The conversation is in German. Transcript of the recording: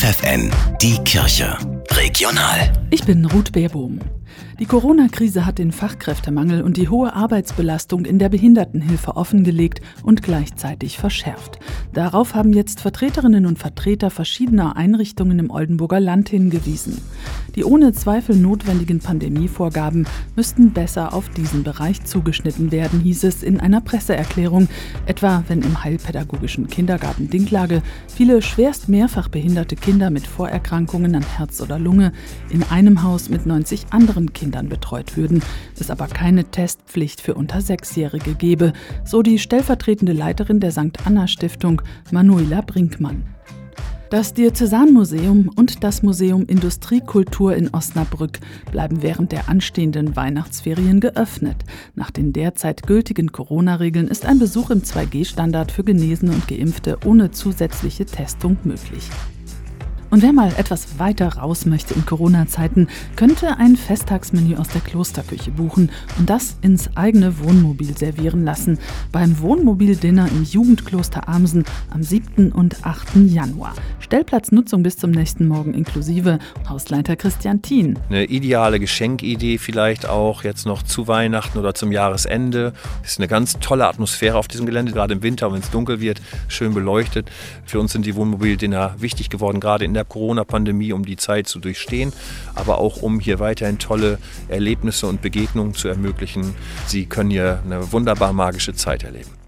FFN, die Kirche. Regional. Ich bin Ruth Beerbohm. Die Corona-Krise hat den Fachkräftemangel und die hohe Arbeitsbelastung in der Behindertenhilfe offengelegt und gleichzeitig verschärft. Darauf haben jetzt Vertreterinnen und Vertreter verschiedener Einrichtungen im Oldenburger Land hingewiesen. Die ohne Zweifel notwendigen Pandemievorgaben müssten besser auf diesen Bereich zugeschnitten werden, hieß es in einer Presseerklärung, etwa wenn im heilpädagogischen Kindergarten Dinklage viele schwerst mehrfach behinderte Kinder mit Vorerkrankungen an Herz oder Lunge in einem Haus mit 90 anderen Kindern betreut würden, es aber keine Testpflicht für unter Sechsjährige gebe, so die stellvertretende Leiterin der St. Anna Stiftung, Manuela Brinkmann. Das Diözesanmuseum und das Museum Industriekultur in Osnabrück bleiben während der anstehenden Weihnachtsferien geöffnet. Nach den derzeit gültigen Corona-Regeln ist ein Besuch im 2G-Standard für Genesene und Geimpfte ohne zusätzliche Testung möglich. Und wer mal etwas weiter raus möchte in Corona-Zeiten, könnte ein Festtagsmenü aus der Klosterküche buchen und das ins eigene Wohnmobil servieren lassen. Beim Wohnmobil-Dinner im Jugendkloster Amsen am 7. und 8. Januar. Stellplatznutzung bis zum nächsten Morgen inklusive. Hausleiter Christian Thien. Eine ideale Geschenkidee vielleicht auch jetzt noch zu Weihnachten oder zum Jahresende. Es ist eine ganz tolle Atmosphäre auf diesem Gelände, gerade im Winter, wenn es dunkel wird, schön beleuchtet. Für uns sind die Wohnmobil-Dinner wichtig geworden, gerade in der Corona-Pandemie, um die Zeit zu durchstehen, aber auch um hier weiterhin tolle Erlebnisse und Begegnungen zu ermöglichen. Sie können hier eine wunderbar magische Zeit erleben.